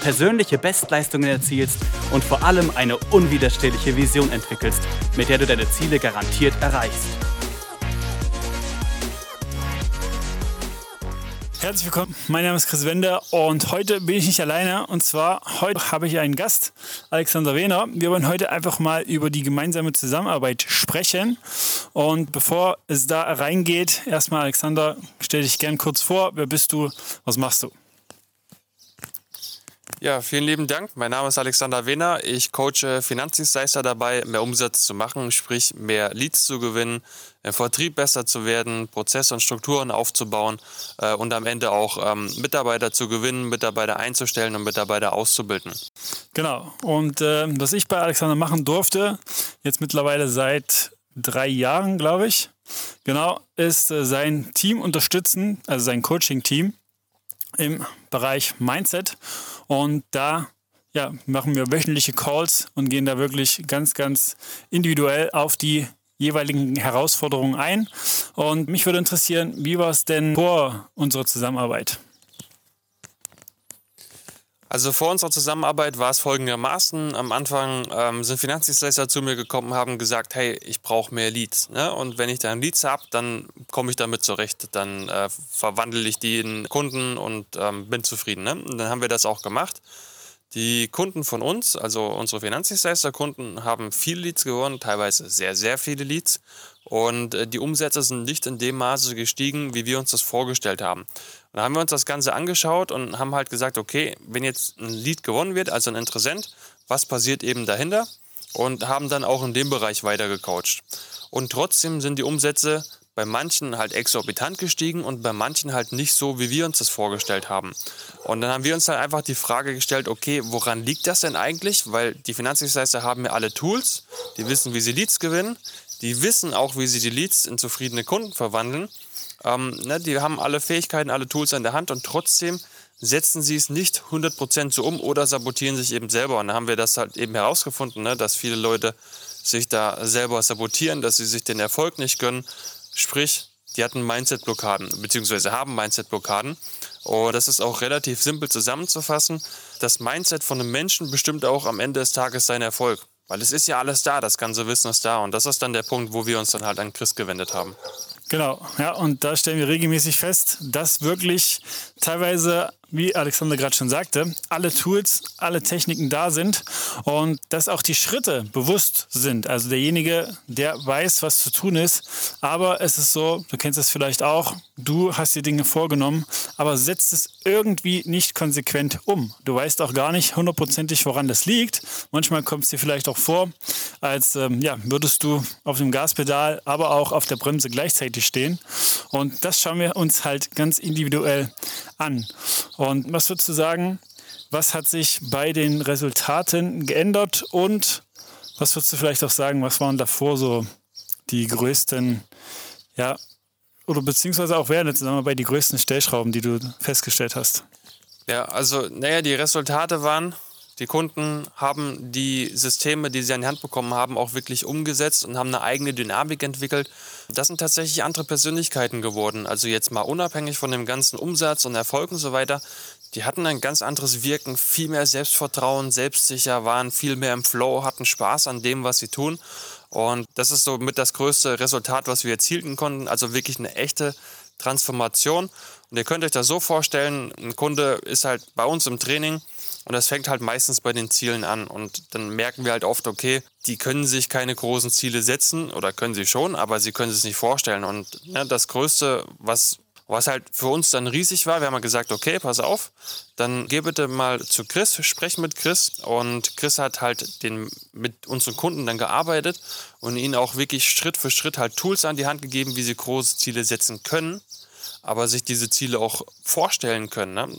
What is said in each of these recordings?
persönliche Bestleistungen erzielst und vor allem eine unwiderstehliche Vision entwickelst, mit der du deine Ziele garantiert erreichst. Herzlich willkommen, mein Name ist Chris Wender und heute bin ich nicht alleine und zwar heute habe ich einen Gast, Alexander Wehner. Wir wollen heute einfach mal über die gemeinsame Zusammenarbeit sprechen und bevor es da reingeht, erstmal Alexander, stell dich gern kurz vor, wer bist du, was machst du? Ja, vielen lieben Dank. Mein Name ist Alexander Wehner. Ich coache Finanzdienstleister dabei, mehr Umsatz zu machen, sprich mehr Leads zu gewinnen, im Vertrieb besser zu werden, Prozesse und Strukturen aufzubauen äh, und am Ende auch ähm, Mitarbeiter zu gewinnen, Mitarbeiter einzustellen und Mitarbeiter auszubilden. Genau. Und äh, was ich bei Alexander machen durfte, jetzt mittlerweile seit drei Jahren, glaube ich, genau, ist äh, sein Team unterstützen, also sein Coaching-Team im Bereich Mindset. Und da ja, machen wir wöchentliche Calls und gehen da wirklich ganz, ganz individuell auf die jeweiligen Herausforderungen ein. Und mich würde interessieren, wie war es denn vor unserer Zusammenarbeit? Also vor unserer Zusammenarbeit war es folgendermaßen. Am Anfang ähm, sind Finanzdienstleister zu mir gekommen, haben gesagt, hey, ich brauche mehr Leads. Ne? Und wenn ich dann Leads habe, dann komme ich damit zurecht. Dann äh, verwandle ich die in Kunden und ähm, bin zufrieden. Ne? Und dann haben wir das auch gemacht. Die Kunden von uns, also unsere Finanzdienstleisterkunden, haben viele Leads gewonnen, teilweise sehr, sehr viele Leads. Und äh, die Umsätze sind nicht in dem Maße gestiegen, wie wir uns das vorgestellt haben. Und da haben wir uns das Ganze angeschaut und haben halt gesagt, okay, wenn jetzt ein Lead gewonnen wird, also ein Interessent, was passiert eben dahinter? Und haben dann auch in dem Bereich weiter gecoacht. Und trotzdem sind die Umsätze bei manchen halt exorbitant gestiegen und bei manchen halt nicht so, wie wir uns das vorgestellt haben. Und dann haben wir uns dann einfach die Frage gestellt, okay, woran liegt das denn eigentlich? Weil die Finanzdienstleister haben ja alle Tools, die wissen, wie sie Leads gewinnen, die wissen auch, wie sie die Leads in zufriedene Kunden verwandeln. Ähm, ne, die haben alle Fähigkeiten, alle Tools in der Hand und trotzdem setzen sie es nicht 100% so um oder sabotieren sich eben selber. Und da haben wir das halt eben herausgefunden, ne, dass viele Leute sich da selber sabotieren, dass sie sich den Erfolg nicht gönnen. Sprich, die hatten Mindset-Blockaden, beziehungsweise haben Mindset-Blockaden. Und das ist auch relativ simpel zusammenzufassen. Das Mindset von einem Menschen bestimmt auch am Ende des Tages seinen Erfolg. Weil es ist ja alles da, das ganze Wissen ist da. Und das ist dann der Punkt, wo wir uns dann halt an Chris gewendet haben. Genau, ja, und da stellen wir regelmäßig fest, dass wirklich teilweise wie Alexander gerade schon sagte, alle Tools, alle Techniken da sind und dass auch die Schritte bewusst sind. Also derjenige, der weiß, was zu tun ist. Aber es ist so, du kennst es vielleicht auch, du hast dir Dinge vorgenommen, aber setzt es irgendwie nicht konsequent um. Du weißt auch gar nicht hundertprozentig, woran das liegt. Manchmal kommt es dir vielleicht auch vor, als ähm, ja, würdest du auf dem Gaspedal, aber auch auf der Bremse gleichzeitig stehen. Und das schauen wir uns halt ganz individuell an. Und was würdest du sagen, was hat sich bei den Resultaten geändert und was würdest du vielleicht auch sagen, was waren davor so die größten, ja, oder beziehungsweise auch während der Zusammenarbeit die größten Stellschrauben, die du festgestellt hast? Ja, also, naja, die Resultate waren, die Kunden haben die Systeme, die sie an die Hand bekommen haben, auch wirklich umgesetzt und haben eine eigene Dynamik entwickelt. Das sind tatsächlich andere Persönlichkeiten geworden. Also jetzt mal unabhängig von dem ganzen Umsatz und Erfolg und so weiter. Die hatten ein ganz anderes Wirken, viel mehr Selbstvertrauen, selbstsicher, waren viel mehr im Flow, hatten Spaß an dem, was sie tun. Und das ist so mit das größte Resultat, was wir erzielen konnten. Also wirklich eine echte Transformation. Und ihr könnt euch das so vorstellen, ein Kunde ist halt bei uns im Training und das fängt halt meistens bei den Zielen an. Und dann merken wir halt oft, okay, die können sich keine großen Ziele setzen oder können sie schon, aber sie können es nicht vorstellen. Und ne, das Größte, was was halt für uns dann riesig war, wir haben gesagt, okay, pass auf, dann geh bitte mal zu Chris, sprech mit Chris. Und Chris hat halt den, mit unseren Kunden dann gearbeitet und ihnen auch wirklich Schritt für Schritt halt Tools an die Hand gegeben, wie sie große Ziele setzen können, aber sich diese Ziele auch vorstellen können. Ne?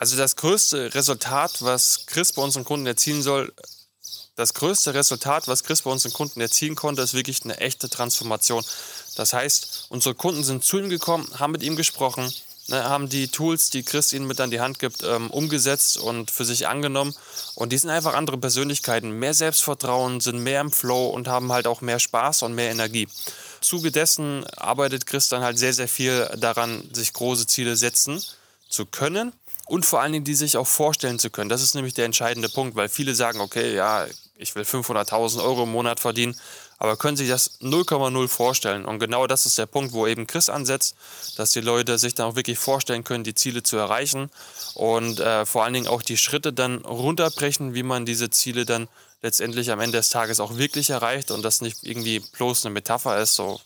Also das größte Resultat, was Chris bei unseren Kunden erzielen soll, das größte Resultat, was Chris bei unseren Kunden erzielen konnte, ist wirklich eine echte Transformation. Das heißt, unsere Kunden sind zu ihm gekommen, haben mit ihm gesprochen, ne, haben die Tools, die Chris ihnen mit an die Hand gibt, ähm, umgesetzt und für sich angenommen. Und die sind einfach andere Persönlichkeiten, mehr Selbstvertrauen, sind mehr im Flow und haben halt auch mehr Spaß und mehr Energie. Zuge dessen arbeitet Chris dann halt sehr, sehr viel daran, sich große Ziele setzen zu können und vor allen Dingen die sich auch vorstellen zu können. Das ist nämlich der entscheidende Punkt, weil viele sagen, okay, ja, ich will 500.000 Euro im Monat verdienen, aber können sich das 0,0 vorstellen. Und genau das ist der Punkt, wo eben Chris ansetzt, dass die Leute sich dann auch wirklich vorstellen können, die Ziele zu erreichen und äh, vor allen Dingen auch die Schritte dann runterbrechen, wie man diese Ziele dann letztendlich am Ende des Tages auch wirklich erreicht und das nicht irgendwie bloß eine Metapher ist, so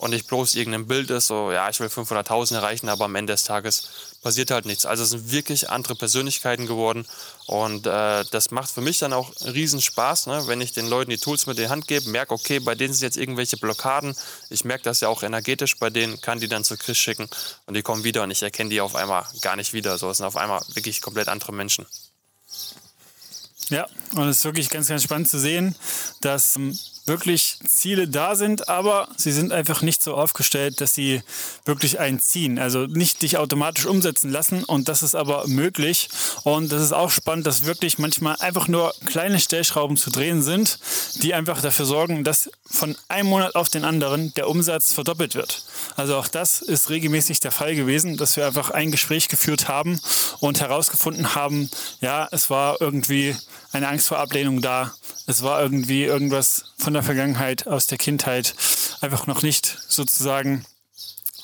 und nicht bloß irgendein Bild ist, so, ja, ich will 500.000 erreichen, aber am Ende des Tages passiert halt nichts. Also es sind wirklich andere Persönlichkeiten geworden und äh, das macht für mich dann auch riesen Spaß, ne? wenn ich den Leuten die Tools mit in die Hand gebe, merke, okay, bei denen sind jetzt irgendwelche Blockaden, ich merke das ja auch energetisch bei denen, kann die dann zu Chris schicken und die kommen wieder und ich erkenne die auf einmal gar nicht wieder. So, es sind auf einmal wirklich komplett andere Menschen. Ja, und es ist wirklich ganz, ganz spannend zu sehen, dass ähm, wirklich Ziele da sind, aber sie sind einfach nicht so aufgestellt, dass sie wirklich einen ziehen. Also nicht dich automatisch umsetzen lassen und das ist aber möglich. Und das ist auch spannend, dass wirklich manchmal einfach nur kleine Stellschrauben zu drehen sind, die einfach dafür sorgen, dass von einem Monat auf den anderen der Umsatz verdoppelt wird. Also auch das ist regelmäßig der Fall gewesen, dass wir einfach ein Gespräch geführt haben und herausgefunden haben, ja, es war irgendwie eine Angst vor Ablehnung da. Es war irgendwie irgendwas von der Vergangenheit, aus der Kindheit, einfach noch nicht sozusagen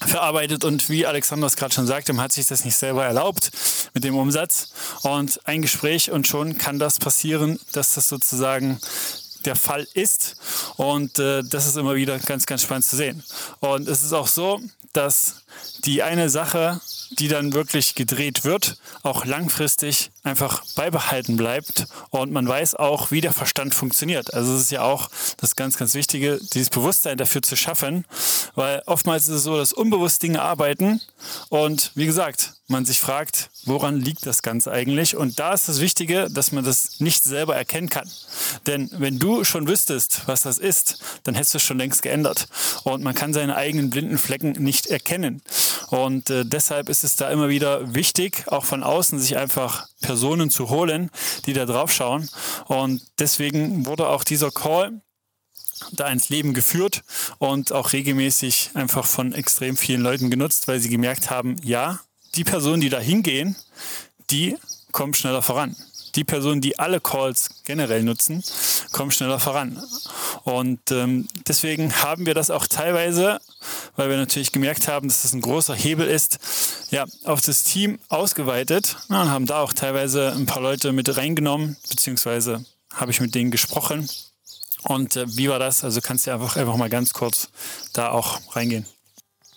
verarbeitet. Und wie Alexander es gerade schon sagte, hat sich das nicht selber erlaubt mit dem Umsatz. Und ein Gespräch und schon kann das passieren, dass das sozusagen der Fall ist. Und äh, das ist immer wieder ganz, ganz spannend zu sehen. Und es ist auch so, dass die eine Sache, die dann wirklich gedreht wird, auch langfristig einfach beibehalten bleibt und man weiß auch, wie der Verstand funktioniert. Also es ist ja auch das ganz, ganz Wichtige, dieses Bewusstsein dafür zu schaffen, weil oftmals ist es so, dass unbewusst Dinge arbeiten und wie gesagt, man sich fragt, woran liegt das Ganze eigentlich? Und da ist das Wichtige, dass man das nicht selber erkennen kann. Denn wenn du schon wüsstest, was das ist, dann hättest du es schon längst geändert. Und man kann seine eigenen blinden Flecken nicht erkennen. Und äh, deshalb ist es da immer wieder wichtig, auch von außen sich einfach Personen zu holen, die da drauf schauen. Und deswegen wurde auch dieser Call da ins Leben geführt und auch regelmäßig einfach von extrem vielen Leuten genutzt, weil sie gemerkt haben, ja, die Personen, die da hingehen, die kommen schneller voran. Die Personen, die alle Calls generell nutzen, kommen schneller voran. Und ähm, deswegen haben wir das auch teilweise, weil wir natürlich gemerkt haben, dass das ein großer Hebel ist, ja, auf das Team ausgeweitet ja, und haben da auch teilweise ein paar Leute mit reingenommen, beziehungsweise habe ich mit denen gesprochen. Und äh, wie war das? Also kannst du einfach, einfach mal ganz kurz da auch reingehen.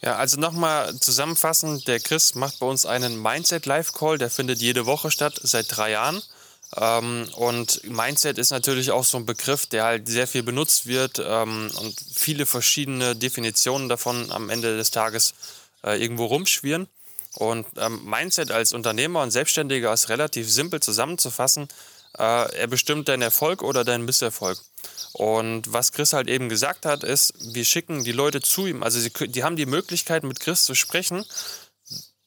Ja, also nochmal zusammenfassend, der Chris macht bei uns einen Mindset Live Call, der findet jede Woche statt, seit drei Jahren. Ähm, und Mindset ist natürlich auch so ein Begriff, der halt sehr viel benutzt wird ähm, und viele verschiedene Definitionen davon am Ende des Tages äh, irgendwo rumschwirren. Und ähm, Mindset als Unternehmer und Selbstständiger ist relativ simpel zusammenzufassen. Äh, er bestimmt deinen Erfolg oder deinen Misserfolg. Und was Chris halt eben gesagt hat, ist, wir schicken die Leute zu ihm. Also sie, die haben die Möglichkeit, mit Chris zu sprechen,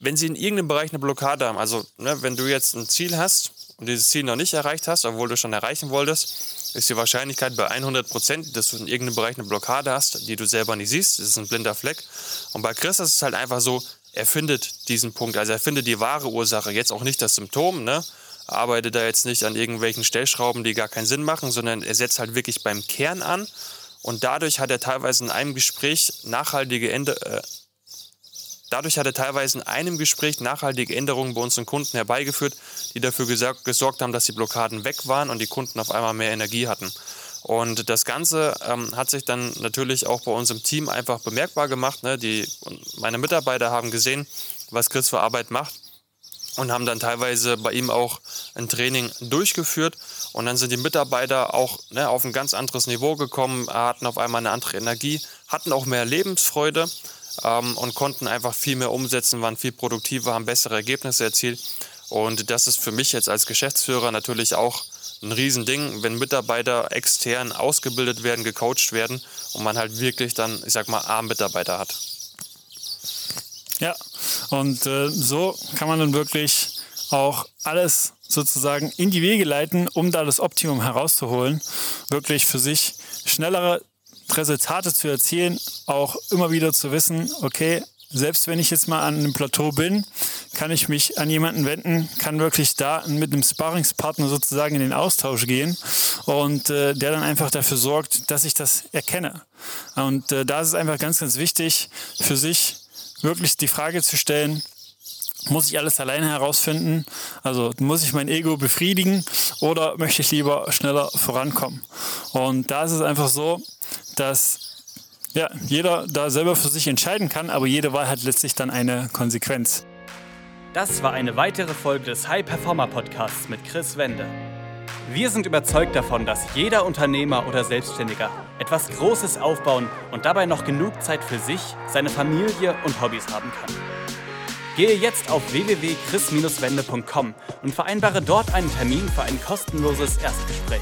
wenn sie in irgendeinem Bereich eine Blockade haben. Also ne, wenn du jetzt ein Ziel hast und dieses Ziel noch nicht erreicht hast, obwohl du schon erreichen wolltest, ist die Wahrscheinlichkeit bei 100 Prozent, dass du in irgendeinem Bereich eine Blockade hast, die du selber nicht siehst. Das ist ein blinder Fleck. Und bei Chris ist es halt einfach so, er findet diesen Punkt. Also er findet die wahre Ursache. Jetzt auch nicht das Symptom, ne? arbeitet da jetzt nicht an irgendwelchen Stellschrauben, die gar keinen Sinn machen, sondern er setzt halt wirklich beim Kern an. Und dadurch hat er teilweise in einem Gespräch nachhaltige Ende, äh, dadurch hat er teilweise in einem Gespräch nachhaltige Änderungen bei unseren Kunden herbeigeführt, die dafür gesorgt haben, dass die Blockaden weg waren und die Kunden auf einmal mehr Energie hatten. Und das Ganze ähm, hat sich dann natürlich auch bei uns im Team einfach bemerkbar gemacht. Ne? Die, meine Mitarbeiter haben gesehen, was Chris für Arbeit macht und haben dann teilweise bei ihm auch ein Training durchgeführt. Und dann sind die Mitarbeiter auch ne, auf ein ganz anderes Niveau gekommen, hatten auf einmal eine andere Energie, hatten auch mehr Lebensfreude ähm, und konnten einfach viel mehr umsetzen, waren viel produktiver, haben bessere Ergebnisse erzielt. Und das ist für mich jetzt als Geschäftsführer natürlich auch ein Riesending, wenn Mitarbeiter extern ausgebildet werden, gecoacht werden und man halt wirklich dann, ich sag mal, A-Mitarbeiter hat. Ja, und äh, so kann man dann wirklich auch alles sozusagen in die Wege leiten, um da das Optimum herauszuholen, wirklich für sich schnellere Resultate zu erzielen, auch immer wieder zu wissen, okay, selbst wenn ich jetzt mal an einem Plateau bin, kann ich mich an jemanden wenden, kann wirklich da mit einem Sparringspartner sozusagen in den Austausch gehen und äh, der dann einfach dafür sorgt, dass ich das erkenne. Und äh, da ist es einfach ganz, ganz wichtig, für sich wirklich die Frage zu stellen, muss ich alles alleine herausfinden? Also muss ich mein Ego befriedigen oder möchte ich lieber schneller vorankommen? Und da ist es einfach so, dass ja, jeder da selber für sich entscheiden kann, aber jede Wahl hat letztlich dann eine Konsequenz. Das war eine weitere Folge des High Performer Podcasts mit Chris Wende. Wir sind überzeugt davon, dass jeder Unternehmer oder Selbstständiger etwas Großes aufbauen und dabei noch genug Zeit für sich, seine Familie und Hobbys haben kann. Gehe jetzt auf www.chris-wende.com und vereinbare dort einen Termin für ein kostenloses Erstgespräch.